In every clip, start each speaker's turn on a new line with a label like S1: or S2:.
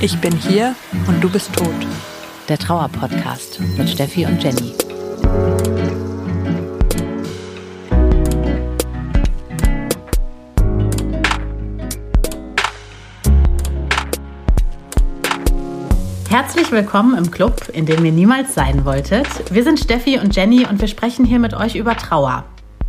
S1: Ich bin hier und du bist tot.
S2: Der Trauer-Podcast mit Steffi und Jenny. Herzlich willkommen im Club, in dem ihr niemals sein wolltet. Wir sind Steffi und Jenny und wir sprechen hier mit euch über Trauer.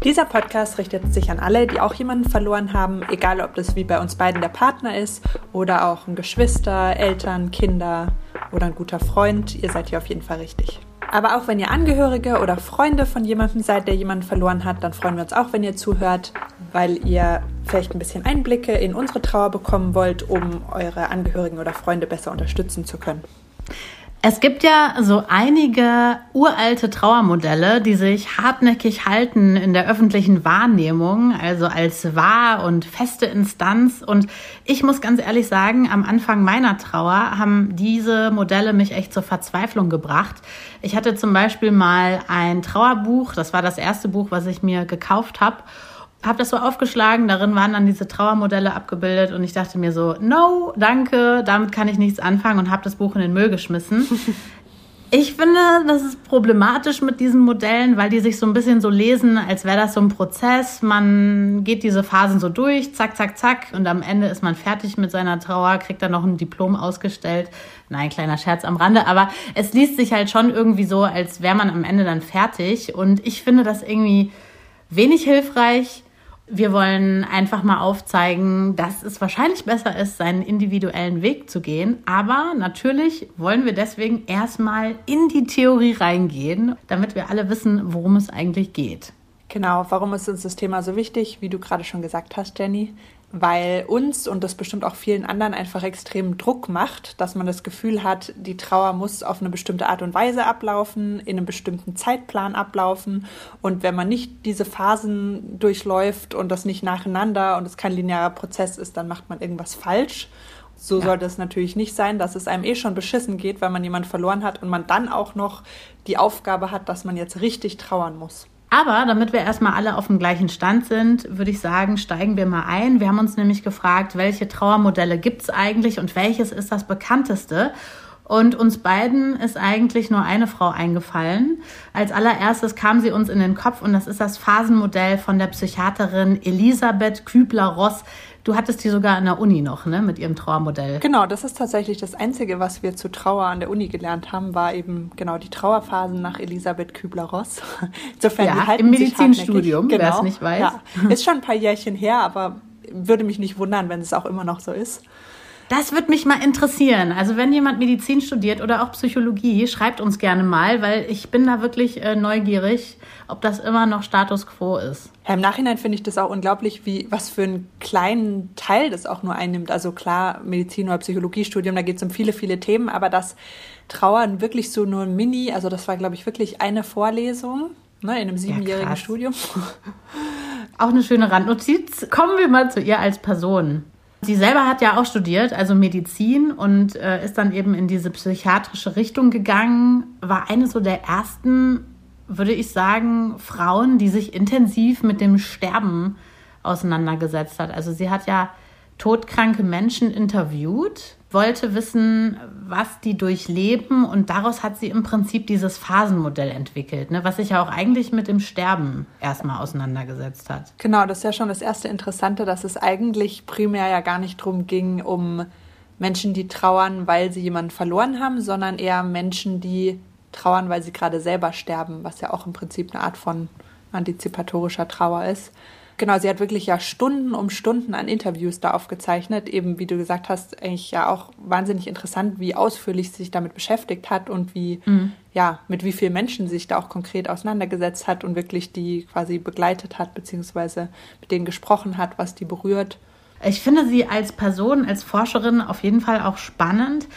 S1: Dieser Podcast richtet sich an alle, die auch jemanden verloren haben, egal ob das wie bei uns beiden der Partner ist oder auch ein Geschwister, Eltern, Kinder oder ein guter Freund. Ihr seid hier auf jeden Fall richtig. Aber auch wenn ihr Angehörige oder Freunde von jemandem seid, der jemanden verloren hat, dann freuen wir uns auch, wenn ihr zuhört, weil ihr vielleicht ein bisschen Einblicke in unsere Trauer bekommen wollt, um eure Angehörigen oder Freunde besser unterstützen zu können.
S2: Es gibt ja so einige uralte Trauermodelle, die sich hartnäckig halten in der öffentlichen Wahrnehmung, also als wahr und feste Instanz. Und ich muss ganz ehrlich sagen, am Anfang meiner Trauer haben diese Modelle mich echt zur Verzweiflung gebracht. Ich hatte zum Beispiel mal ein Trauerbuch, das war das erste Buch, was ich mir gekauft habe habe das so aufgeschlagen, darin waren dann diese Trauermodelle abgebildet und ich dachte mir so, no, danke, damit kann ich nichts anfangen und habe das Buch in den Müll geschmissen. Ich finde, das ist problematisch mit diesen Modellen, weil die sich so ein bisschen so lesen, als wäre das so ein Prozess. Man geht diese Phasen so durch, zack, zack, zack, und am Ende ist man fertig mit seiner Trauer, kriegt dann noch ein Diplom ausgestellt. Nein, kleiner Scherz am Rande, aber es liest sich halt schon irgendwie so, als wäre man am Ende dann fertig. Und ich finde das irgendwie wenig hilfreich wir wollen einfach mal aufzeigen, dass es wahrscheinlich besser ist, seinen individuellen Weg zu gehen. Aber natürlich wollen wir deswegen erstmal in die Theorie reingehen, damit wir alle wissen, worum es eigentlich geht.
S1: Genau, warum ist uns das Thema so wichtig? Wie du gerade schon gesagt hast, Jenny, weil uns und das bestimmt auch vielen anderen einfach extremen Druck macht, dass man das Gefühl hat, die Trauer muss auf eine bestimmte Art und Weise ablaufen, in einem bestimmten Zeitplan ablaufen und wenn man nicht diese Phasen durchläuft und das nicht nacheinander und es kein linearer Prozess ist, dann macht man irgendwas falsch. So ja. sollte es natürlich nicht sein, dass es einem eh schon beschissen geht, weil man jemanden verloren hat und man dann auch noch die Aufgabe hat, dass man jetzt richtig trauern muss.
S2: Aber damit wir erstmal alle auf dem gleichen Stand sind, würde ich sagen, steigen wir mal ein. Wir haben uns nämlich gefragt, welche Trauermodelle gibt es eigentlich und welches ist das bekannteste? Und uns beiden ist eigentlich nur eine Frau eingefallen. Als allererstes kam sie uns in den Kopf und das ist das Phasenmodell von der Psychiaterin Elisabeth Kübler-Ross. Du hattest die sogar an der Uni noch, ne, mit ihrem Trauermodell.
S1: Genau, das ist tatsächlich das Einzige, was wir zu Trauer an der Uni gelernt haben, war eben genau die Trauerphasen nach Elisabeth Kübler-Ross.
S2: Insofern, ja, die halten im Medizinstudium, genau. wer es nicht weiß. Ja.
S1: Ist schon ein paar Jährchen her, aber würde mich nicht wundern, wenn es auch immer noch so ist.
S2: Das würde mich mal interessieren. Also wenn jemand Medizin studiert oder auch Psychologie, schreibt uns gerne mal, weil ich bin da wirklich äh, neugierig, ob das immer noch Status quo ist.
S1: Ja, Im Nachhinein finde ich das auch unglaublich, wie was für einen kleinen Teil das auch nur einnimmt. Also klar, Medizin oder Psychologiestudium, da geht es um viele, viele Themen, aber das Trauern wirklich so nur ein Mini, also das war, glaube ich, wirklich eine Vorlesung ne, in einem siebenjährigen ja, Studium.
S2: Auch eine schöne Randnotiz. Kommen wir mal zu ihr als Person. Sie selber hat ja auch studiert, also Medizin und äh, ist dann eben in diese psychiatrische Richtung gegangen, war eine so der ersten, würde ich sagen, Frauen, die sich intensiv mit dem Sterben auseinandergesetzt hat. Also sie hat ja todkranke Menschen interviewt wollte wissen, was die durchleben und daraus hat sie im Prinzip dieses Phasenmodell entwickelt, ne, was sich ja auch eigentlich mit dem Sterben erstmal auseinandergesetzt hat.
S1: Genau, das ist ja schon das erste Interessante, dass es eigentlich primär ja gar nicht darum ging, um Menschen, die trauern, weil sie jemanden verloren haben, sondern eher Menschen, die trauern, weil sie gerade selber sterben, was ja auch im Prinzip eine Art von antizipatorischer Trauer ist. Genau, sie hat wirklich ja Stunden um Stunden an Interviews da aufgezeichnet. Eben, wie du gesagt hast, eigentlich ja auch wahnsinnig interessant, wie ausführlich sie sich damit beschäftigt hat und wie, mhm. ja, mit wie vielen Menschen sie sich da auch konkret auseinandergesetzt hat und wirklich die quasi begleitet hat, beziehungsweise mit denen gesprochen hat, was die berührt.
S2: Ich finde sie als Person, als Forscherin auf jeden Fall auch spannend.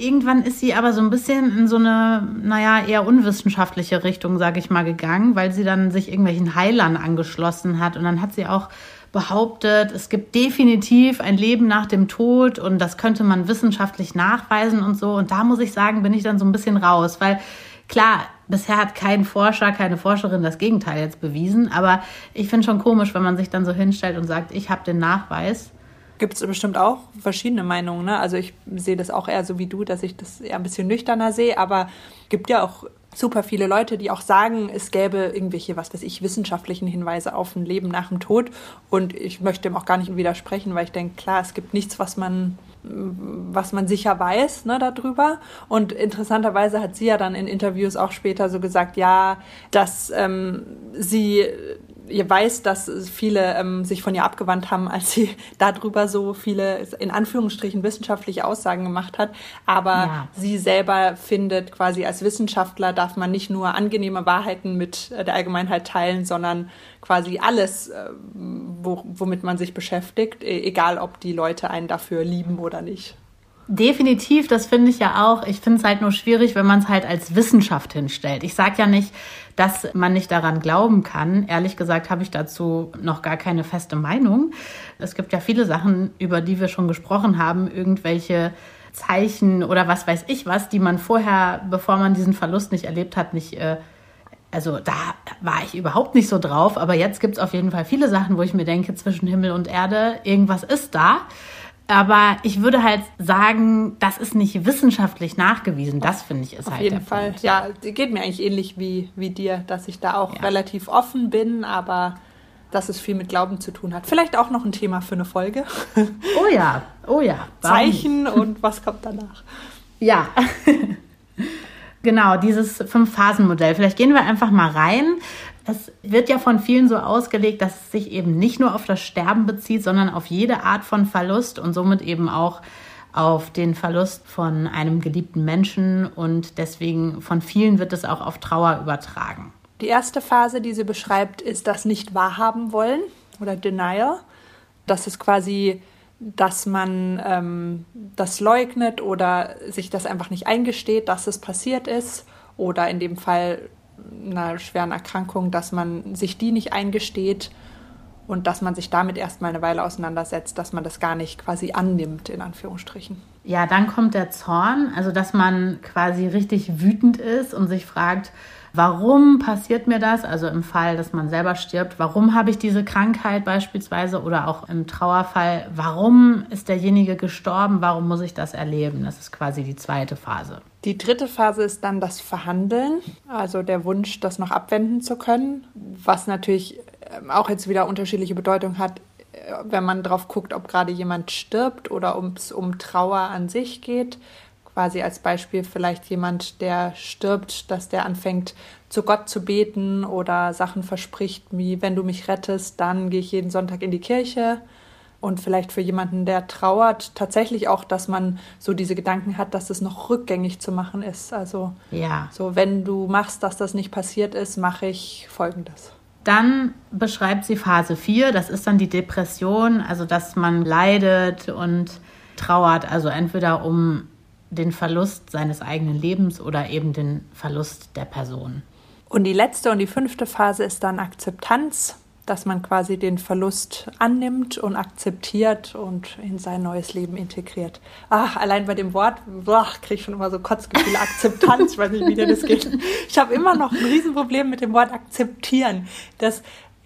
S2: Irgendwann ist sie aber so ein bisschen in so eine, naja, eher unwissenschaftliche Richtung, sage ich mal, gegangen, weil sie dann sich irgendwelchen Heilern angeschlossen hat. Und dann hat sie auch behauptet, es gibt definitiv ein Leben nach dem Tod und das könnte man wissenschaftlich nachweisen und so. Und da muss ich sagen, bin ich dann so ein bisschen raus, weil klar, bisher hat kein Forscher, keine Forscherin das Gegenteil jetzt bewiesen, aber ich finde schon komisch, wenn man sich dann so hinstellt und sagt, ich habe den Nachweis.
S1: Gibt es bestimmt auch verschiedene Meinungen. Ne? Also ich sehe das auch eher so wie du, dass ich das eher ein bisschen nüchterner sehe, aber gibt ja auch super viele Leute, die auch sagen, es gäbe irgendwelche, was weiß ich, wissenschaftlichen Hinweise auf ein Leben nach dem Tod. Und ich möchte dem auch gar nicht widersprechen, weil ich denke, klar, es gibt nichts, was man was man sicher weiß ne, darüber. Und interessanterweise hat sie ja dann in Interviews auch später so gesagt, ja, dass ähm, sie ihr weiß, dass viele ähm, sich von ihr abgewandt haben, als sie darüber so viele, in Anführungsstrichen, wissenschaftliche Aussagen gemacht hat. Aber ja. sie selber findet, quasi als Wissenschaftler darf man nicht nur angenehme Wahrheiten mit äh, der Allgemeinheit teilen, sondern quasi alles, äh, wo, womit man sich beschäftigt, e-, egal ob die Leute einen dafür lieben oder nicht.
S2: Definitiv, das finde ich ja auch. Ich finde es halt nur schwierig, wenn man es halt als Wissenschaft hinstellt. Ich sage ja nicht, dass man nicht daran glauben kann. Ehrlich gesagt habe ich dazu noch gar keine feste Meinung. Es gibt ja viele Sachen, über die wir schon gesprochen haben, irgendwelche Zeichen oder was weiß ich was, die man vorher, bevor man diesen Verlust nicht erlebt hat, nicht äh, also da war ich überhaupt nicht so drauf, aber jetzt gibt es auf jeden Fall viele Sachen, wo ich mir denke, zwischen Himmel und Erde, irgendwas ist da. Aber ich würde halt sagen, das ist nicht wissenschaftlich nachgewiesen. Das finde ich ist
S1: Auf
S2: halt.
S1: Auf jeden Fall. Punkt. Ja, geht mir eigentlich ähnlich wie, wie dir, dass ich da auch ja. relativ offen bin, aber dass es viel mit Glauben zu tun hat. Vielleicht auch noch ein Thema für eine Folge.
S2: Oh ja, oh ja.
S1: Zeichen und was kommt danach.
S2: Ja. genau, dieses Fünf-Phasen-Modell. Vielleicht gehen wir einfach mal rein. Es wird ja von vielen so ausgelegt, dass es sich eben nicht nur auf das Sterben bezieht, sondern auf jede Art von Verlust und somit eben auch auf den Verlust von einem geliebten Menschen und deswegen von vielen wird es auch auf Trauer übertragen.
S1: Die erste Phase, die sie beschreibt, ist das nicht wahrhaben wollen oder Denial. Das ist quasi, dass man ähm, das leugnet oder sich das einfach nicht eingesteht, dass es passiert ist oder in dem Fall einer schweren Erkrankung, dass man sich die nicht eingesteht und dass man sich damit erstmal eine Weile auseinandersetzt, dass man das gar nicht quasi annimmt, in Anführungsstrichen.
S2: Ja, dann kommt der Zorn, also dass man quasi richtig wütend ist und sich fragt, Warum passiert mir das? Also im Fall, dass man selber stirbt, warum habe ich diese Krankheit beispielsweise oder auch im Trauerfall, warum ist derjenige gestorben? Warum muss ich das erleben? Das ist quasi die zweite Phase.
S1: Die dritte Phase ist dann das Verhandeln, also der Wunsch, das noch abwenden zu können, was natürlich ähm, auch jetzt wieder unterschiedliche Bedeutung hat, äh, wenn man drauf guckt, ob gerade jemand stirbt oder ob es um Trauer an sich geht quasi als Beispiel vielleicht jemand, der stirbt, dass der anfängt zu Gott zu beten oder Sachen verspricht, wie wenn du mich rettest, dann gehe ich jeden Sonntag in die Kirche. Und vielleicht für jemanden, der trauert, tatsächlich auch, dass man so diese Gedanken hat, dass es noch rückgängig zu machen ist. Also ja. so, wenn du machst, dass das nicht passiert ist, mache ich folgendes.
S2: Dann beschreibt sie Phase 4, das ist dann die Depression, also dass man leidet und trauert, also entweder um den Verlust seines eigenen Lebens oder eben den Verlust der Person.
S1: Und die letzte und die fünfte Phase ist dann Akzeptanz, dass man quasi den Verlust annimmt und akzeptiert und in sein neues Leben integriert. Ach, allein bei dem Wort kriege ich schon immer so Kotzgefühle. Akzeptanz, ich weiß nicht, wie dir das geht. Ich habe immer noch ein Riesenproblem mit dem Wort akzeptieren. Das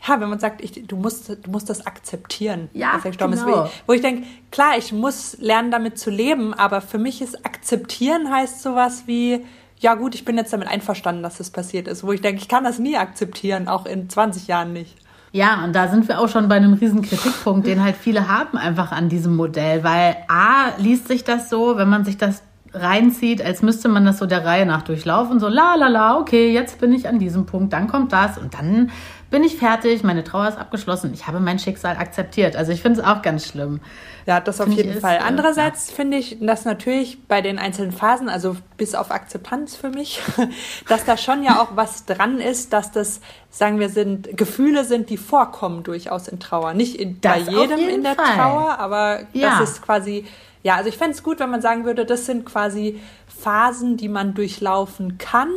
S1: ja, wenn man sagt, ich, du, musst, du musst das akzeptieren,
S2: ja,
S1: dass er gestorben genau. ist. Wo ich denke, klar, ich muss lernen, damit zu leben, aber für mich ist akzeptieren heißt sowas wie, ja gut, ich bin jetzt damit einverstanden, dass das passiert ist. Wo ich denke, ich kann das nie akzeptieren, auch in 20 Jahren nicht.
S2: Ja, und da sind wir auch schon bei einem riesen Kritikpunkt, den halt viele haben einfach an diesem Modell, weil A, liest sich das so, wenn man sich das reinzieht, als müsste man das so der Reihe nach durchlaufen, so la la la, okay, jetzt bin ich an diesem Punkt, dann kommt das und dann bin ich fertig, meine Trauer ist abgeschlossen, ich habe mein Schicksal akzeptiert. Also ich finde es auch ganz schlimm.
S1: Ja, das auf jeden Fall. Ist, äh, Andererseits ja. finde ich, dass natürlich bei den einzelnen Phasen, also bis auf Akzeptanz für mich, dass da schon ja auch was dran ist, dass das, sagen wir, sind Gefühle sind, die vorkommen durchaus in Trauer. Nicht in, bei jedem in der Fall. Trauer, aber ja. das ist quasi, ja, also ich fände es gut, wenn man sagen würde, das sind quasi Phasen, die man durchlaufen kann,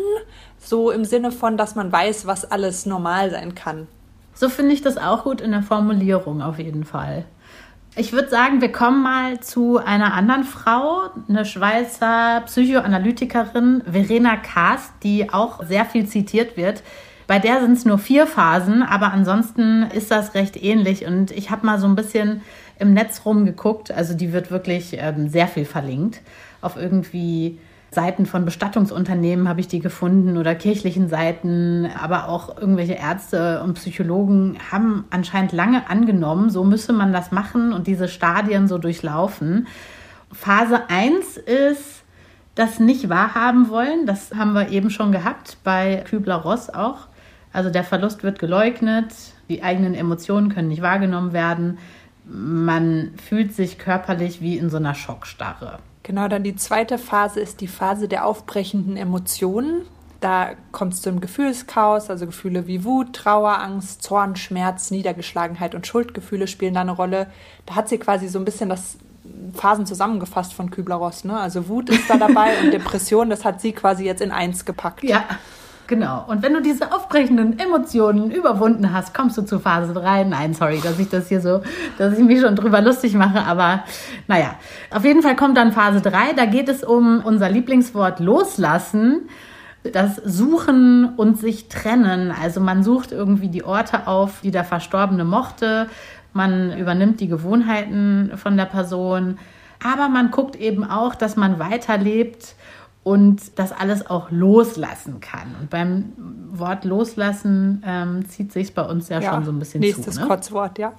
S1: so im Sinne von, dass man weiß, was alles normal sein kann.
S2: So finde ich das auch gut in der Formulierung auf jeden Fall. Ich würde sagen, wir kommen mal zu einer anderen Frau, eine Schweizer Psychoanalytikerin, Verena Kast, die auch sehr viel zitiert wird. Bei der sind es nur vier Phasen, aber ansonsten ist das recht ähnlich. Und ich habe mal so ein bisschen im Netz rumgeguckt. Also die wird wirklich ähm, sehr viel verlinkt. Auf irgendwie Seiten von Bestattungsunternehmen habe ich die gefunden oder kirchlichen Seiten, aber auch irgendwelche Ärzte und Psychologen haben anscheinend lange angenommen, so müsse man das machen und diese Stadien so durchlaufen. Phase 1 ist das nicht wahrhaben wollen. Das haben wir eben schon gehabt bei Kübler-Ross auch. Also der Verlust wird geleugnet, die eigenen Emotionen können nicht wahrgenommen werden. Man fühlt sich körperlich wie in so einer Schockstarre.
S1: Genau, dann die zweite Phase ist die Phase der aufbrechenden Emotionen. Da kommt es zum Gefühlschaos, also Gefühle wie Wut, Trauer, Angst, Zorn, Schmerz, Niedergeschlagenheit und Schuldgefühle spielen da eine Rolle. Da hat sie quasi so ein bisschen das Phasen zusammengefasst von Kübler-Ross. Ne? Also Wut ist da dabei und Depression, das hat sie quasi jetzt in eins gepackt.
S2: Ja, genau. Und wenn du diese aufbrechenden Emotionen überwunden hast, kommst du zu Phase 3. Nein, sorry, dass ich das hier so, dass ich mich schon drüber lustig mache, aber naja. Auf jeden Fall kommt dann Phase 3. Da geht es um unser Lieblingswort loslassen das Suchen und sich trennen. Also man sucht irgendwie die Orte auf, die der Verstorbene mochte man übernimmt die Gewohnheiten von der Person, aber man guckt eben auch, dass man weiterlebt und das alles auch loslassen kann. Und beim Wort loslassen ähm, zieht sich bei uns ja, ja, schon so ein bisschen
S1: nächstes
S2: zu.
S1: Nächstes ne? Kurzwort, ja.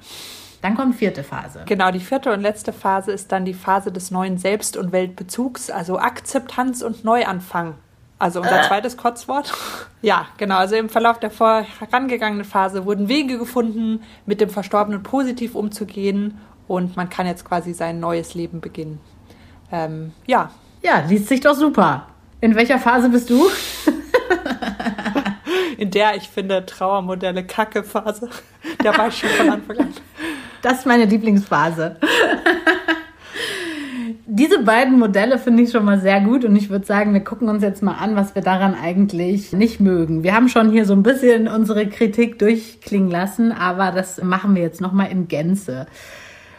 S2: Dann kommt vierte Phase.
S1: Genau, die vierte und letzte Phase ist dann die Phase des neuen Selbst- und Weltbezugs, also Akzeptanz und Neuanfang. Also unser äh. zweites Kurzwort. Ja, genau. Also im Verlauf der vorangegangenen Phase wurden Wege gefunden, mit dem Verstorbenen positiv umzugehen und man kann jetzt quasi sein neues Leben beginnen. Ähm, ja.
S2: Ja, liest sich doch super. In welcher Phase bist du?
S1: In der ich finde Trauermodelle Kacke Phase. Der war ich schon von Anfang an.
S2: Das ist meine Lieblingsphase diese beiden Modelle finde ich schon mal sehr gut und ich würde sagen, wir gucken uns jetzt mal an, was wir daran eigentlich nicht mögen. Wir haben schon hier so ein bisschen unsere Kritik durchklingen lassen, aber das machen wir jetzt nochmal in Gänze.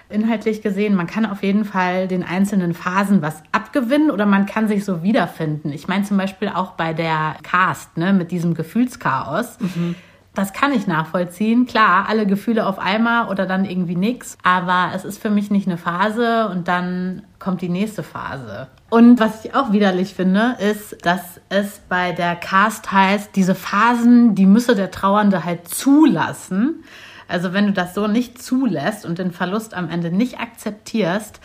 S2: Inhaltlich gesehen, man kann auf jeden Fall den einzelnen Phasen was abgewinnen oder man kann sich so wiederfinden. Ich meine zum Beispiel auch bei der Cast, ne, mit diesem Gefühlschaos. Mhm das kann ich nachvollziehen. Klar, alle Gefühle auf einmal oder dann irgendwie nichts. Aber es ist für mich nicht eine Phase und dann kommt die nächste Phase. Und was ich auch widerlich finde, ist, dass es bei der Cast heißt, diese Phasen, die müsse der Trauernde halt zulassen. Also wenn du das so nicht zulässt und den Verlust am Ende nicht akzeptierst,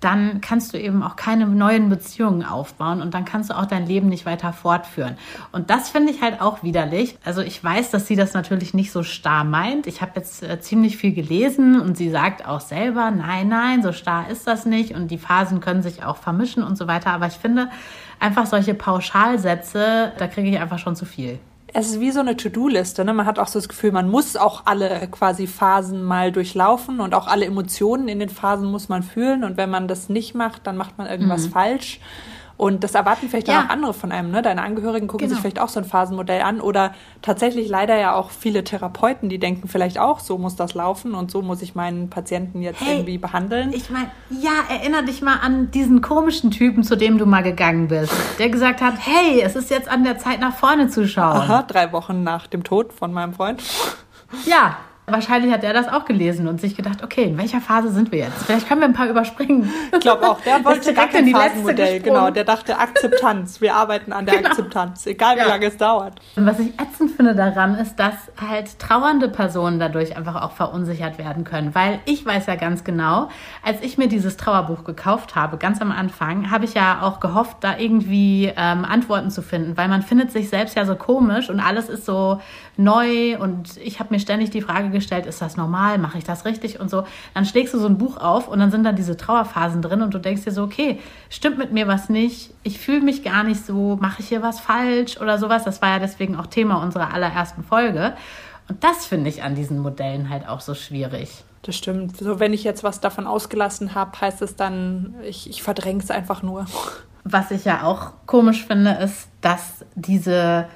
S2: dann kannst du eben auch keine neuen Beziehungen aufbauen und dann kannst du auch dein Leben nicht weiter fortführen. Und das finde ich halt auch widerlich. Also ich weiß, dass sie das natürlich nicht so starr meint. Ich habe jetzt äh, ziemlich viel gelesen und sie sagt auch selber, nein, nein, so starr ist das nicht und die Phasen können sich auch vermischen und so weiter. Aber ich finde einfach solche Pauschalsätze, da kriege ich einfach schon zu viel
S1: es ist wie so eine To-Do-Liste. Ne? Man hat auch so das Gefühl, man muss auch alle quasi Phasen mal durchlaufen und auch alle Emotionen in den Phasen muss man fühlen. Und wenn man das nicht macht, dann macht man irgendwas mhm. falsch. Und das erwarten vielleicht ja. auch andere von einem. Ne? Deine Angehörigen gucken genau. sich vielleicht auch so ein Phasenmodell an. Oder tatsächlich leider ja auch viele Therapeuten, die denken vielleicht auch, so muss das laufen und so muss ich meinen Patienten jetzt hey, irgendwie behandeln.
S2: Ich meine, ja, erinnere dich mal an diesen komischen Typen, zu dem du mal gegangen bist, der gesagt hat, hey, es ist jetzt an der Zeit, nach vorne zu schauen.
S1: Aha, drei Wochen nach dem Tod von meinem Freund.
S2: Ja, Wahrscheinlich hat er das auch gelesen und sich gedacht, okay, in welcher Phase sind wir jetzt? Vielleicht können wir ein paar überspringen.
S1: Ich glaube auch, der wollte gar kein Phasenmodell. Genau, der dachte Akzeptanz. Wir arbeiten an der genau. Akzeptanz, egal wie ja. lange es dauert.
S2: Und was ich ätzend finde daran, ist, dass halt trauernde Personen dadurch einfach auch verunsichert werden können. Weil ich weiß ja ganz genau, als ich mir dieses Trauerbuch gekauft habe, ganz am Anfang, habe ich ja auch gehofft, da irgendwie ähm, Antworten zu finden, weil man findet sich selbst ja so komisch und alles ist so neu und ich habe mir ständig die Frage gestellt, ist das normal, mache ich das richtig und so. Dann schlägst du so ein Buch auf und dann sind da diese Trauerphasen drin und du denkst dir so, okay, stimmt mit mir was nicht, ich fühle mich gar nicht so, mache ich hier was falsch oder sowas. Das war ja deswegen auch Thema unserer allerersten Folge. Und das finde ich an diesen Modellen halt auch so schwierig.
S1: Das stimmt. So, wenn ich jetzt was davon ausgelassen habe, heißt es dann, ich, ich verdränge es einfach nur.
S2: Was ich ja auch komisch finde, ist, dass diese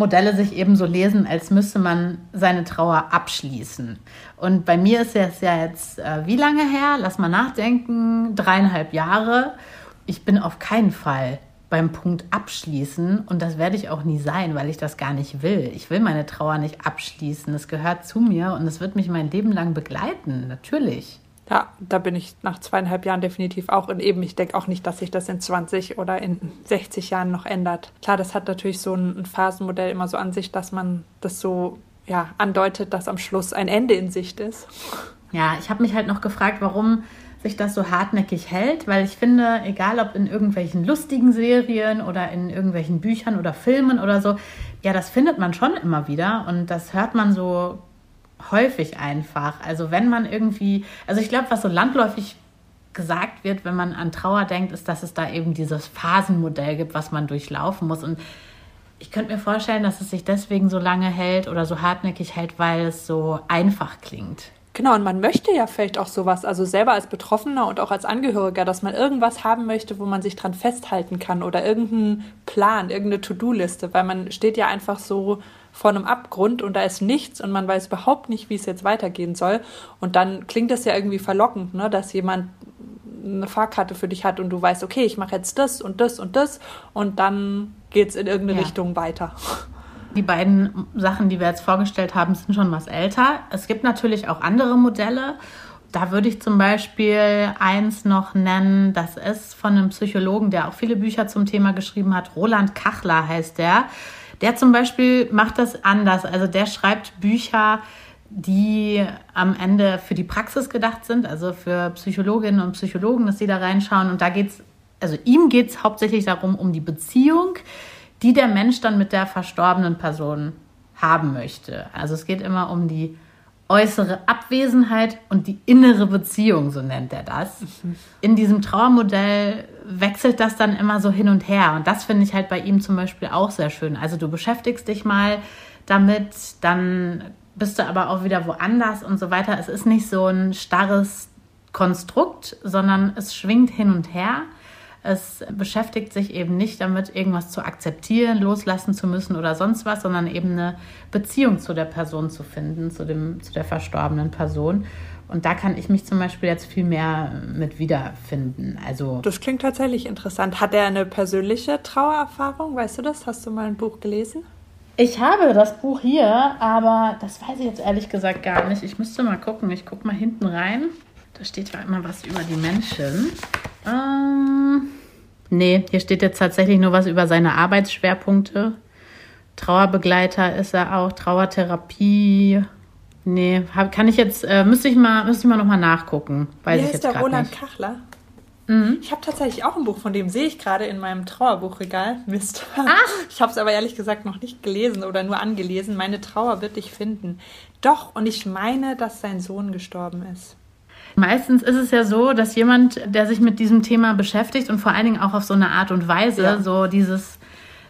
S2: Modelle sich eben so lesen, als müsste man seine Trauer abschließen. Und bei mir ist es ja jetzt äh, wie lange her? Lass mal nachdenken. Dreieinhalb Jahre. Ich bin auf keinen Fall beim Punkt abschließen und das werde ich auch nie sein, weil ich das gar nicht will. Ich will meine Trauer nicht abschließen. Es gehört zu mir und es wird mich mein Leben lang begleiten, natürlich.
S1: Ja, da bin ich nach zweieinhalb Jahren definitiv auch. Und eben, ich denke auch nicht, dass sich das in 20 oder in 60 Jahren noch ändert. Klar, das hat natürlich so ein Phasenmodell immer so an sich, dass man das so ja, andeutet, dass am Schluss ein Ende in Sicht ist.
S2: Ja, ich habe mich halt noch gefragt, warum sich das so hartnäckig hält, weil ich finde, egal ob in irgendwelchen lustigen Serien oder in irgendwelchen Büchern oder Filmen oder so, ja, das findet man schon immer wieder und das hört man so häufig einfach. Also wenn man irgendwie, also ich glaube, was so landläufig gesagt wird, wenn man an Trauer denkt, ist, dass es da eben dieses Phasenmodell gibt, was man durchlaufen muss und ich könnte mir vorstellen, dass es sich deswegen so lange hält oder so hartnäckig hält, weil es so einfach klingt.
S1: Genau, und man möchte ja vielleicht auch sowas, also selber als Betroffener und auch als Angehöriger, dass man irgendwas haben möchte, wo man sich dran festhalten kann oder irgendeinen Plan, irgendeine To-Do-Liste, weil man steht ja einfach so vor einem Abgrund und da ist nichts und man weiß überhaupt nicht, wie es jetzt weitergehen soll. Und dann klingt das ja irgendwie verlockend, ne, dass jemand eine Fahrkarte für dich hat und du weißt, okay, ich mache jetzt das und das und das und dann geht es in irgendeine ja. Richtung weiter.
S2: Die beiden Sachen, die wir jetzt vorgestellt haben, sind schon was älter. Es gibt natürlich auch andere Modelle. Da würde ich zum Beispiel eins noch nennen, das ist von einem Psychologen, der auch viele Bücher zum Thema geschrieben hat. Roland Kachler heißt der. Der zum Beispiel macht das anders. Also der schreibt Bücher, die am Ende für die Praxis gedacht sind, also für Psychologinnen und Psychologen, dass sie da reinschauen. Und da geht es, also ihm geht es hauptsächlich darum, um die Beziehung die der Mensch dann mit der verstorbenen Person haben möchte. Also es geht immer um die äußere Abwesenheit und die innere Beziehung, so nennt er das. In diesem Trauermodell wechselt das dann immer so hin und her. Und das finde ich halt bei ihm zum Beispiel auch sehr schön. Also du beschäftigst dich mal damit, dann bist du aber auch wieder woanders und so weiter. Es ist nicht so ein starres Konstrukt, sondern es schwingt hin und her. Es beschäftigt sich eben nicht damit, irgendwas zu akzeptieren, loslassen zu müssen oder sonst was, sondern eben eine Beziehung zu der Person zu finden, zu, dem, zu der verstorbenen Person. Und da kann ich mich zum Beispiel jetzt viel mehr mit wiederfinden. Also
S1: das klingt tatsächlich interessant. Hat er eine persönliche Trauererfahrung? Weißt du das? Hast du mal ein Buch gelesen?
S2: Ich habe das Buch hier, aber das weiß ich jetzt ehrlich gesagt gar nicht. Ich müsste mal gucken. Ich gucke mal hinten rein. Da steht ja immer was über die Menschen. Ähm, nee, hier steht jetzt tatsächlich nur was über seine Arbeitsschwerpunkte. Trauerbegleiter ist er auch, Trauertherapie. Nee, hab, kann ich jetzt, äh, müsste ich mal, müsste ich mal nochmal nachgucken. Weiß Wie ich jetzt
S1: der Roland nicht. Kachler? Mhm. Ich habe tatsächlich auch ein Buch, von dem sehe ich gerade in meinem Trauerbuchregal. Mist. Ach. Ich habe es aber ehrlich gesagt noch nicht gelesen oder nur angelesen. Meine Trauer wird dich finden. Doch, und ich meine, dass sein Sohn gestorben ist.
S2: Meistens ist es ja so, dass jemand, der sich mit diesem Thema beschäftigt und vor allen Dingen auch auf so eine Art und Weise, ja. so dieses,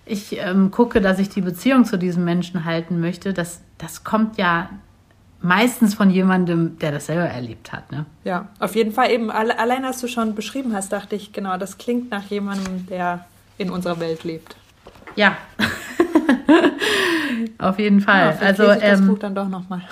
S2: ich ähm, gucke, dass ich die Beziehung zu diesem Menschen halten möchte, das, das kommt ja meistens von jemandem, der das selber erlebt hat. Ne?
S1: Ja, auf jeden Fall eben. Allein als du schon beschrieben hast, dachte ich, genau, das klingt nach jemandem, der in unserer Welt lebt.
S2: Ja, auf jeden Fall.
S1: Ja, also ich das ähm, Buch dann doch noch mal.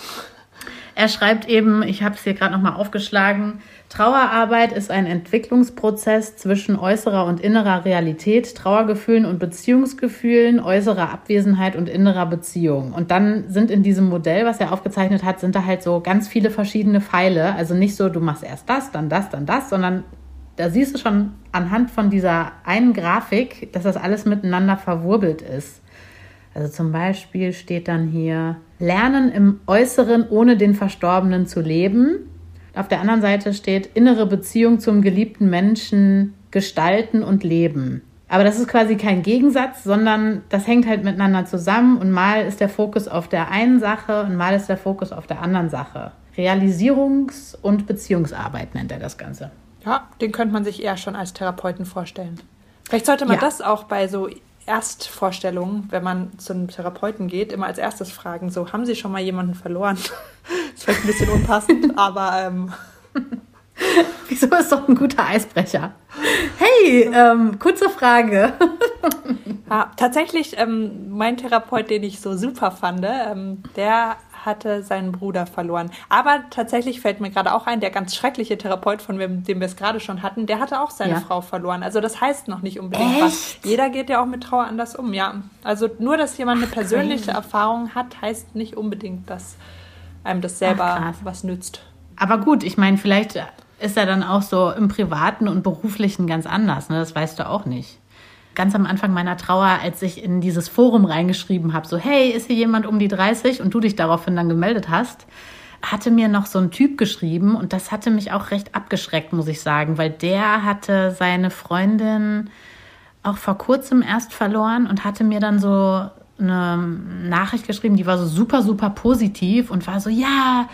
S2: Er schreibt eben, ich habe es hier gerade nochmal aufgeschlagen, Trauerarbeit ist ein Entwicklungsprozess zwischen äußerer und innerer Realität, Trauergefühlen und Beziehungsgefühlen, äußerer Abwesenheit und innerer Beziehung. Und dann sind in diesem Modell, was er aufgezeichnet hat, sind da halt so ganz viele verschiedene Pfeile. Also nicht so, du machst erst das, dann das, dann das, sondern da siehst du schon anhand von dieser einen Grafik, dass das alles miteinander verwurbelt ist. Also zum Beispiel steht dann hier, Lernen im Äußeren ohne den Verstorbenen zu leben. Auf der anderen Seite steht, innere Beziehung zum geliebten Menschen gestalten und leben. Aber das ist quasi kein Gegensatz, sondern das hängt halt miteinander zusammen und mal ist der Fokus auf der einen Sache und mal ist der Fokus auf der anderen Sache. Realisierungs- und Beziehungsarbeit nennt er das Ganze.
S1: Ja, den könnte man sich eher schon als Therapeuten vorstellen. Vielleicht sollte man ja. das auch bei so Erstvorstellung, wenn man zu einem Therapeuten geht, immer als erstes fragen, so, haben Sie schon mal jemanden verloren? das ist vielleicht ein bisschen unpassend, aber... Ähm,
S2: Wieso ist doch ein guter Eisbrecher? Hey, ähm, kurze Frage.
S1: ja, tatsächlich, ähm, mein Therapeut, den ich so super fand, ähm, der hatte seinen Bruder verloren. Aber tatsächlich fällt mir gerade auch ein, der ganz schreckliche Therapeut, von dem, dem wir es gerade schon hatten, der hatte auch seine ja. Frau verloren. Also das heißt noch nicht unbedingt Echt? was. Jeder geht ja auch mit Trauer anders um, ja. Also nur, dass jemand eine persönliche Ach, Erfahrung hat, heißt nicht unbedingt, dass einem das selber Ach, was nützt.
S2: Aber gut, ich meine, vielleicht ist er dann auch so im Privaten und Beruflichen ganz anders, ne? Das weißt du auch nicht ganz am Anfang meiner Trauer, als ich in dieses Forum reingeschrieben habe, so hey, ist hier jemand um die 30 und du dich daraufhin dann gemeldet hast, hatte mir noch so ein Typ geschrieben und das hatte mich auch recht abgeschreckt, muss ich sagen, weil der hatte seine Freundin auch vor kurzem erst verloren und hatte mir dann so eine Nachricht geschrieben, die war so super, super positiv und war so, ja,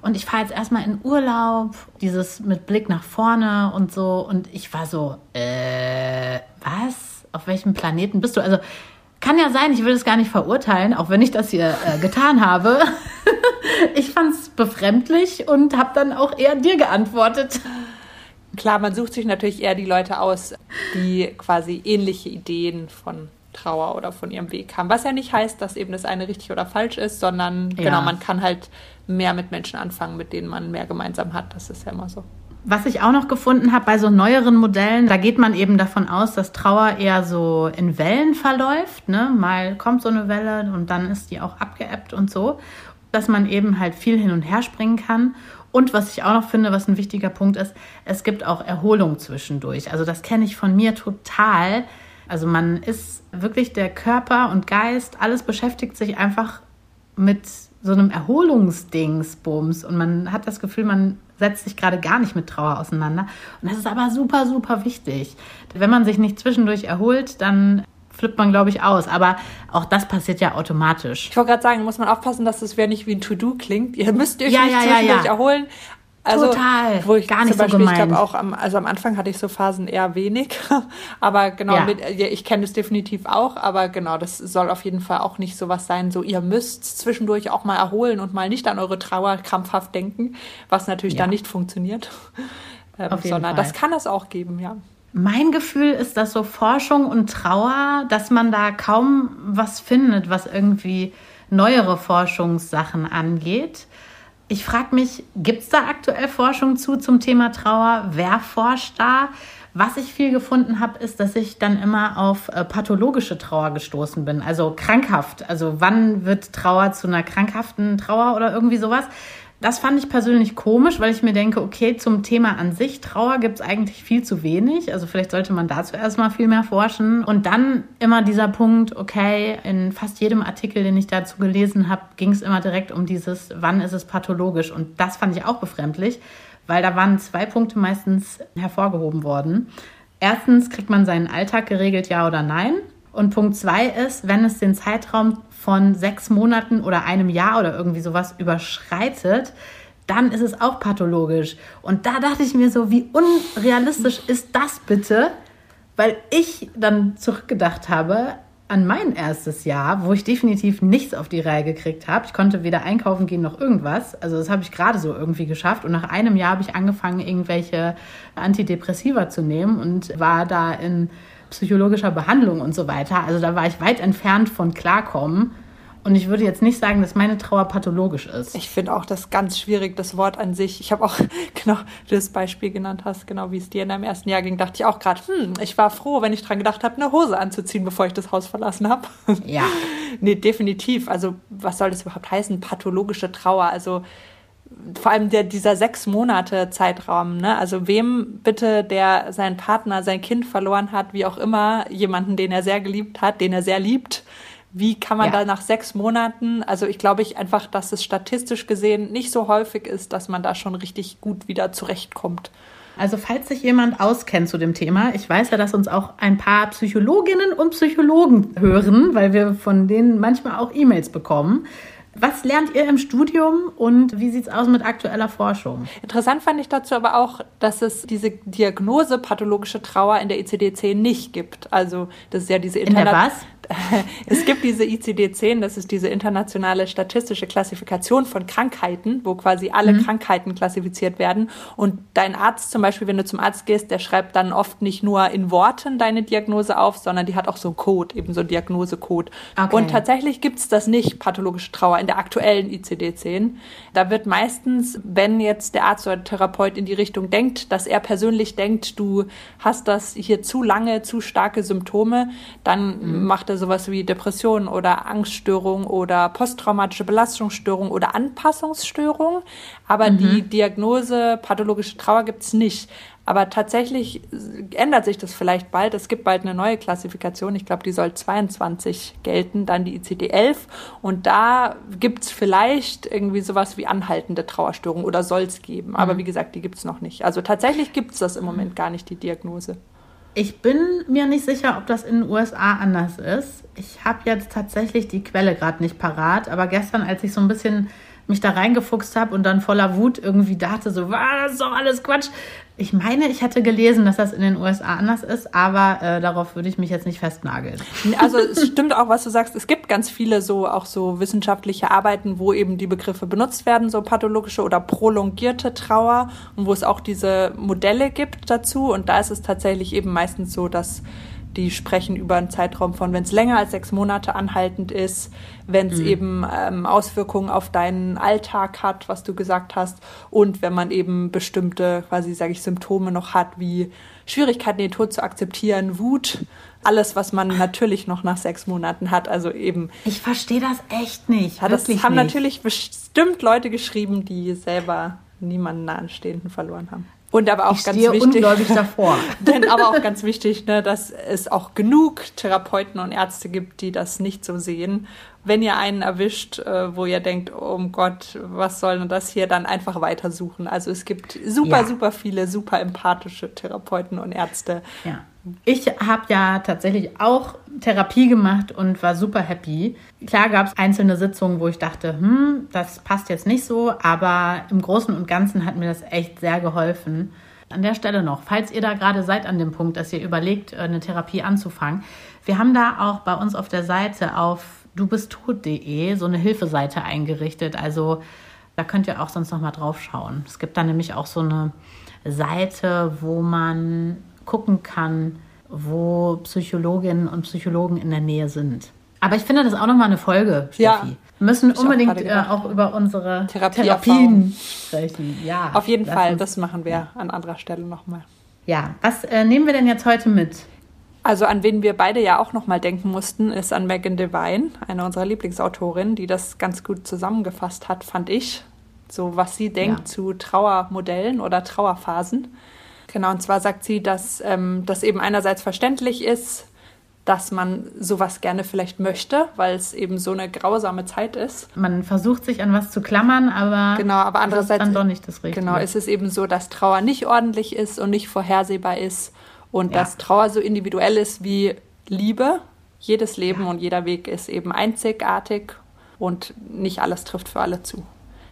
S2: und ich fahre jetzt erstmal in Urlaub, dieses mit Blick nach vorne und so. Und ich war so, äh, was? Auf welchem Planeten bist du? Also kann ja sein, ich will es gar nicht verurteilen, auch wenn ich das hier äh, getan habe. ich fand es befremdlich und habe dann auch eher dir geantwortet.
S1: Klar, man sucht sich natürlich eher die Leute aus, die quasi ähnliche Ideen von Trauer oder von ihrem Weg haben. Was ja nicht heißt, dass eben das eine richtig oder falsch ist, sondern ja. genau, man kann halt mehr mit Menschen anfangen, mit denen man mehr gemeinsam hat. Das ist ja immer so.
S2: Was ich auch noch gefunden habe bei so neueren Modellen, da geht man eben davon aus, dass Trauer eher so in Wellen verläuft. Ne? Mal kommt so eine Welle und dann ist die auch abgeebbt und so. Dass man eben halt viel hin und her springen kann. Und was ich auch noch finde, was ein wichtiger Punkt ist, es gibt auch Erholung zwischendurch. Also das kenne ich von mir total. Also man ist wirklich der Körper und Geist, alles beschäftigt sich einfach mit so einem Erholungsdingsbums und man hat das Gefühl, man setzt sich gerade gar nicht mit Trauer auseinander. Und das ist aber super, super wichtig. Wenn man sich nicht zwischendurch erholt, dann flippt man, glaube ich, aus. Aber auch das passiert ja automatisch.
S1: Ich wollte gerade sagen, muss man aufpassen, dass es das nicht wie ein To-Do klingt. Ihr müsst euch ja, nicht ja, zwischendurch ja, erholen. Also, Total. Wo ich Gar nicht Beispiel, so gemeint. ich glaube auch am, also am Anfang hatte ich so Phasen eher wenig. aber genau, ja. mit, ich kenne es definitiv auch, aber genau, das soll auf jeden Fall auch nicht so was sein, so ihr müsst zwischendurch auch mal erholen und mal nicht an eure Trauer krampfhaft denken, was natürlich ja. dann nicht funktioniert. Ähm, sondern Fall. das kann es auch geben, ja.
S2: Mein Gefühl ist, dass so Forschung und Trauer, dass man da kaum was findet, was irgendwie neuere Forschungssachen angeht. Ich frage mich, gibt es da aktuell Forschung zu zum Thema Trauer? Wer forscht da? Was ich viel gefunden habe, ist, dass ich dann immer auf äh, pathologische Trauer gestoßen bin, also krankhaft. Also wann wird Trauer zu einer krankhaften Trauer oder irgendwie sowas? Das fand ich persönlich komisch, weil ich mir denke, okay, zum Thema an sich, Trauer gibt es eigentlich viel zu wenig. Also vielleicht sollte man dazu erstmal viel mehr forschen. Und dann immer dieser Punkt, okay, in fast jedem Artikel, den ich dazu gelesen habe, ging es immer direkt um dieses, wann ist es pathologisch. Und das fand ich auch befremdlich, weil da waren zwei Punkte meistens hervorgehoben worden. Erstens kriegt man seinen Alltag geregelt, ja oder nein. Und Punkt zwei ist, wenn es den Zeitraum von sechs Monaten oder einem Jahr oder irgendwie sowas überschreitet, dann ist es auch pathologisch. Und da dachte ich mir so, wie unrealistisch ist das bitte? Weil ich dann zurückgedacht habe an mein erstes Jahr, wo ich definitiv nichts auf die Reihe gekriegt habe. Ich konnte weder einkaufen gehen noch irgendwas. Also das habe ich gerade so irgendwie geschafft. Und nach einem Jahr habe ich angefangen, irgendwelche Antidepressiva zu nehmen und war da in psychologischer Behandlung und so weiter. Also da war ich weit entfernt von Klarkommen. Und ich würde jetzt nicht sagen, dass meine Trauer pathologisch ist.
S1: Ich finde auch das ganz schwierig, das Wort an sich. Ich habe auch, genau, du das Beispiel genannt hast, genau wie es dir in deinem ersten Jahr ging, dachte ich auch gerade, hm, ich war froh, wenn ich dran gedacht habe, eine Hose anzuziehen, bevor ich das Haus verlassen habe. Ja. nee, definitiv. Also, was soll das überhaupt heißen? Pathologische Trauer. Also, vor allem der, dieser sechs Monate Zeitraum, ne? Also wem bitte, der seinen Partner, sein Kind verloren hat, wie auch immer, jemanden, den er sehr geliebt hat, den er sehr liebt, wie kann man ja. da nach sechs Monaten, also ich glaube ich einfach, dass es statistisch gesehen nicht so häufig ist, dass man da schon richtig gut wieder zurechtkommt.
S2: Also falls sich jemand auskennt zu dem Thema, ich weiß ja, dass uns auch ein paar Psychologinnen und Psychologen hören, weil wir von denen manchmal auch E-Mails bekommen. Was lernt ihr im Studium und wie sieht es aus mit aktueller Forschung?
S1: Interessant fand ich dazu aber auch, dass es diese Diagnose pathologische Trauer in der ICD-10 nicht gibt. Also das ist ja diese
S2: Interna in der was?
S1: es gibt diese ICD-10, das ist diese internationale statistische Klassifikation von Krankheiten, wo quasi alle mhm. Krankheiten klassifiziert werden. Und dein Arzt zum Beispiel, wenn du zum Arzt gehst, der schreibt dann oft nicht nur in Worten deine Diagnose auf, sondern die hat auch so einen Code, eben so einen Diagnosecode. Okay. Und tatsächlich gibt es das nicht, pathologische Trauer, in der aktuellen ICD-10. Da wird meistens, wenn jetzt der Arzt oder Therapeut in die Richtung denkt, dass er persönlich denkt, du hast das hier zu lange, zu starke Symptome, dann mhm. macht er sowas wie Depression oder Angststörung oder posttraumatische Belastungsstörung oder Anpassungsstörung. Aber mhm. die Diagnose pathologische Trauer gibt es nicht. Aber tatsächlich ändert sich das vielleicht bald. Es gibt bald eine neue Klassifikation. Ich glaube, die soll 22 gelten, dann die ICD-11. Und da gibt es vielleicht irgendwie sowas wie anhaltende Trauerstörung oder soll es geben. Aber mhm. wie gesagt, die gibt es noch nicht. Also tatsächlich gibt es das im Moment gar nicht, die Diagnose.
S2: Ich bin mir nicht sicher, ob das in den USA anders ist. Ich habe jetzt tatsächlich die Quelle gerade nicht parat, aber gestern, als ich so ein bisschen mich da reingefuchst habe und dann voller Wut irgendwie dachte, so, was, das ist doch alles Quatsch. Ich meine, ich hätte gelesen, dass das in den USA anders ist, aber äh, darauf würde ich mich jetzt nicht festnageln.
S1: Also es stimmt auch, was du sagst. Es gibt ganz viele so auch so wissenschaftliche Arbeiten, wo eben die Begriffe benutzt werden, so pathologische oder prolongierte Trauer und wo es auch diese Modelle gibt dazu. Und da ist es tatsächlich eben meistens so, dass die sprechen über einen Zeitraum von, wenn es länger als sechs Monate anhaltend ist, wenn es mhm. eben ähm, Auswirkungen auf deinen Alltag hat, was du gesagt hast, und wenn man eben bestimmte, quasi sage ich, Symptome noch hat, wie Schwierigkeiten, den Tod zu akzeptieren, Wut, alles, was man natürlich noch nach sechs Monaten hat. Also eben.
S2: Ich verstehe das echt nicht.
S1: Das haben nicht. natürlich bestimmt Leute geschrieben, die selber niemanden nahestehenden verloren haben. Und aber auch ich ganz wichtig. ungläubig davor. denn aber auch ganz wichtig, ne, dass es auch genug Therapeuten und Ärzte gibt, die das nicht so sehen. Wenn ihr einen erwischt, äh, wo ihr denkt, oh Gott, was soll denn das hier, dann einfach weitersuchen. Also es gibt super, ja. super viele super empathische Therapeuten und Ärzte.
S2: Ja. Ich habe ja tatsächlich auch Therapie gemacht und war super happy. Klar gab es einzelne Sitzungen, wo ich dachte, hm, das passt jetzt nicht so, aber im Großen und Ganzen hat mir das echt sehr geholfen. An der Stelle noch, falls ihr da gerade seid an dem Punkt, dass ihr überlegt, eine Therapie anzufangen, wir haben da auch bei uns auf der Seite auf dubisttot.de so eine Hilfeseite eingerichtet. Also da könnt ihr auch sonst noch mal drauf schauen. Es gibt da nämlich auch so eine Seite, wo man gucken kann, wo Psychologinnen und Psychologen in der Nähe sind. Aber ich finde das auch nochmal eine Folge, Steffi. Ja, Wir müssen unbedingt auch, äh, auch, über unsere Therapien sprechen.
S1: Ja, Auf jeden Fall, das machen wir ja. an anderer Stelle nochmal.
S2: Ja, was äh, nehmen wir denn jetzt heute mit?
S1: Also an wen wir beide ja auch nochmal denken mussten, ist an Megan Devine, eine unserer Lieblingsautorinnen, die das ganz gut zusammengefasst hat, fand ich. So was sie denkt ja. zu Trauermodellen oder Trauerphasen. Genau, und zwar sagt sie, dass ähm, das eben einerseits verständlich ist, dass man sowas gerne vielleicht möchte, weil es eben so eine grausame Zeit ist.
S2: Man versucht sich an was zu klammern, aber
S1: genau, aber andererseits dann doch nicht das Richtige. Genau, ist es eben so, dass Trauer nicht ordentlich ist und nicht vorhersehbar ist und ja. dass Trauer so individuell ist wie Liebe. Jedes Leben ja. und jeder Weg ist eben einzigartig und nicht alles trifft für alle zu.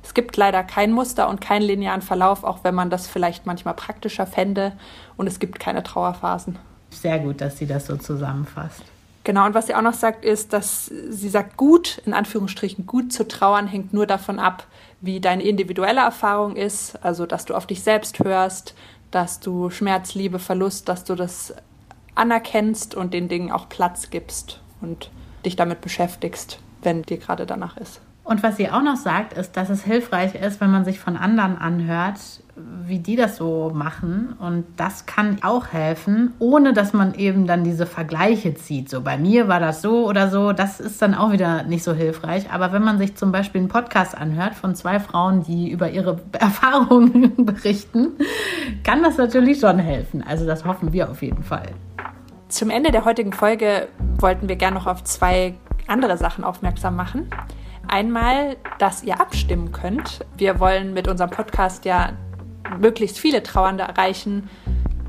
S1: Es gibt leider kein Muster und keinen linearen Verlauf, auch wenn man das vielleicht manchmal praktischer fände. Und es gibt keine Trauerphasen.
S2: Sehr gut, dass sie das so zusammenfasst.
S1: Genau, und was sie auch noch sagt, ist, dass sie sagt, gut, in Anführungsstrichen, gut zu trauern hängt nur davon ab, wie deine individuelle Erfahrung ist. Also, dass du auf dich selbst hörst, dass du Schmerz, Liebe, Verlust, dass du das anerkennst und den Dingen auch Platz gibst und dich damit beschäftigst, wenn dir gerade danach ist.
S2: Und was sie auch noch sagt, ist, dass es hilfreich ist, wenn man sich von anderen anhört, wie die das so machen. Und das kann auch helfen, ohne dass man eben dann diese Vergleiche zieht. So bei mir war das so oder so. Das ist dann auch wieder nicht so hilfreich. Aber wenn man sich zum Beispiel einen Podcast anhört von zwei Frauen, die über ihre Erfahrungen berichten, kann das natürlich schon helfen. Also das hoffen wir auf jeden Fall.
S1: Zum Ende der heutigen Folge wollten wir gerne noch auf zwei andere Sachen aufmerksam machen. Einmal, dass ihr abstimmen könnt. Wir wollen mit unserem Podcast ja möglichst viele Trauernde erreichen,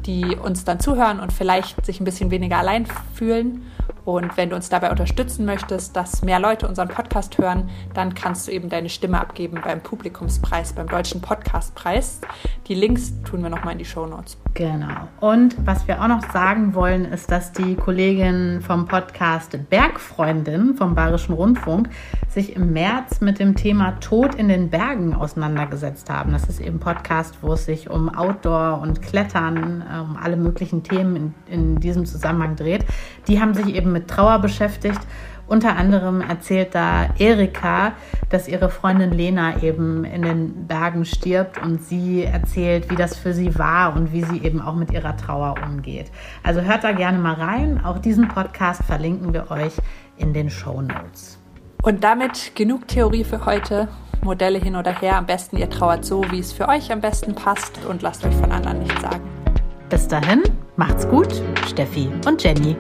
S1: die uns dann zuhören und vielleicht sich ein bisschen weniger allein fühlen. Und wenn du uns dabei unterstützen möchtest, dass mehr Leute unseren Podcast hören, dann kannst du eben deine Stimme abgeben beim Publikumspreis, beim Deutschen Podcastpreis. Die Links tun wir nochmal in die Show Notes.
S2: Genau. Und was wir auch noch sagen wollen, ist, dass die Kollegin vom Podcast Bergfreundin vom Bayerischen Rundfunk sich im März mit dem Thema Tod in den Bergen auseinandergesetzt haben. Das ist eben ein Podcast, wo es sich um Outdoor und Klettern, um alle möglichen Themen in, in diesem Zusammenhang dreht. Die haben sich eben mit Trauer beschäftigt unter anderem erzählt da Erika, dass ihre Freundin Lena eben in den Bergen stirbt und sie erzählt, wie das für sie war und wie sie eben auch mit ihrer Trauer umgeht. Also hört da gerne mal rein. Auch diesen Podcast verlinken wir euch in den Show Notes.
S1: Und damit genug Theorie für heute. Modelle hin oder her. Am besten ihr trauert so, wie es für euch am besten passt und lasst euch von anderen nichts sagen.
S2: Bis dahin, macht's gut, Steffi und Jenny.